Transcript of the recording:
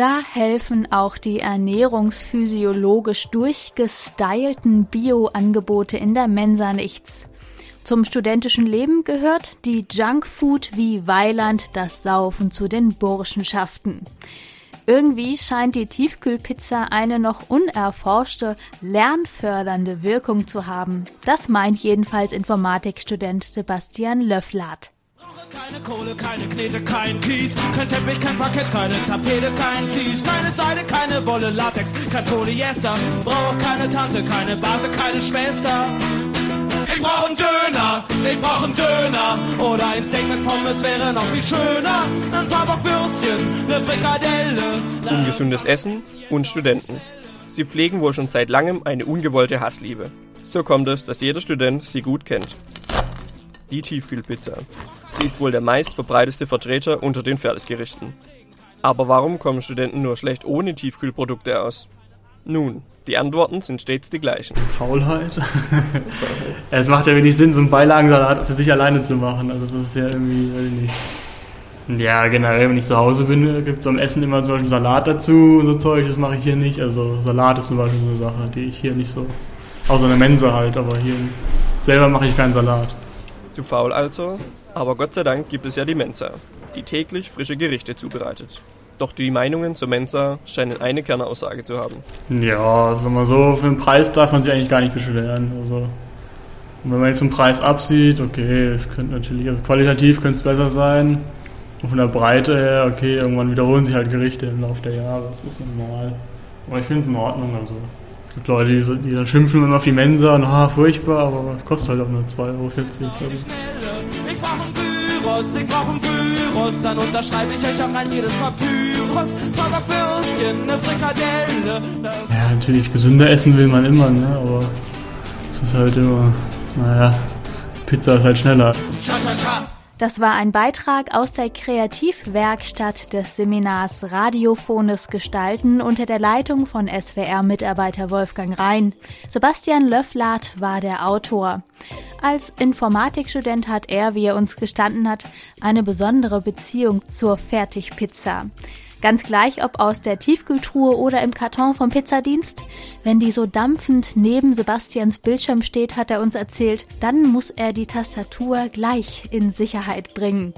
Da helfen auch die ernährungsphysiologisch durchgestylten Bio-Angebote in der Mensa nichts. Zum studentischen Leben gehört die Junkfood wie Weiland das Saufen zu den Burschenschaften. Irgendwie scheint die Tiefkühlpizza eine noch unerforschte, lernfördernde Wirkung zu haben. Das meint jedenfalls Informatikstudent Sebastian Löfflat. Keine Kohle, keine Knete, kein Kies, kein Teppich, kein Parkett, keine Tapete, kein Kies, keine Seide, keine Wolle, Latex, kein Polyester, brauch keine Tante, keine Base, keine Schwester. Ich brauch einen Döner, ich brauch einen Döner. Oder ein Steak mit Pommes wäre noch viel schöner. Ein paar Bockwürstchen, eine Frikadelle. Ungesundes Essen und Studenten. Sie pflegen wohl schon seit langem eine ungewollte Hassliebe. So kommt es, dass jeder Student sie gut kennt. Die Tiefkühlpizza. Sie ist wohl der meist verbreiteste Vertreter unter den Fertiggerichten. Aber warum kommen Studenten nur schlecht ohne Tiefkühlprodukte aus? Nun, die Antworten sind stets die gleichen. Faulheit. es macht ja wenig Sinn, so einen Beilagensalat für sich alleine zu machen. Also das ist ja irgendwie, weiß ich nicht. Ja, generell, wenn ich zu Hause bin, gibt es am Essen immer zum Beispiel Salat dazu und so Zeug. Das mache ich hier nicht. Also Salat ist zum Beispiel so eine Sache, die ich hier nicht so. Außer eine Mensa halt, aber hier selber mache ich keinen Salat. Zu faul also? Aber Gott sei Dank gibt es ja die Mensa, die täglich frische Gerichte zubereitet. Doch die Meinungen zur Mensa scheinen eine Kernaussage zu haben. Ja, sag mal so, für den Preis darf man sich eigentlich gar nicht beschweren. Also, wenn man jetzt den Preis absieht, okay, es könnte natürlich, also qualitativ könnte es besser sein. Und von der Breite her, okay, irgendwann wiederholen sich halt Gerichte im Laufe der Jahre, das ist normal. Aber ich finde es in Ordnung, also. Es gibt Leute, die, die dann schimpfen und auf die Mensa und ah, furchtbar, aber es kostet halt auch nur 2,40 Euro. Also. Ich brauch einen Gyros, ich brauch einen Gyros, dann unterschreibe ich euch auch an jedes Papyrus. Paar Würstchen, eine Frikadelle. Ja, natürlich gesünder essen will man immer, ne? aber es ist halt immer, naja, Pizza ist halt schneller. Scha, scha, scha. Das war ein Beitrag aus der Kreativwerkstatt des Seminars Radiophones Gestalten unter der Leitung von SWR-Mitarbeiter Wolfgang Rhein. Sebastian Löfflat war der Autor. Als Informatikstudent hat er, wie er uns gestanden hat, eine besondere Beziehung zur Fertigpizza. Ganz gleich, ob aus der Tiefkühltruhe oder im Karton vom Pizzadienst. Wenn die so dampfend neben Sebastians Bildschirm steht, hat er uns erzählt, dann muss er die Tastatur gleich in Sicherheit bringen.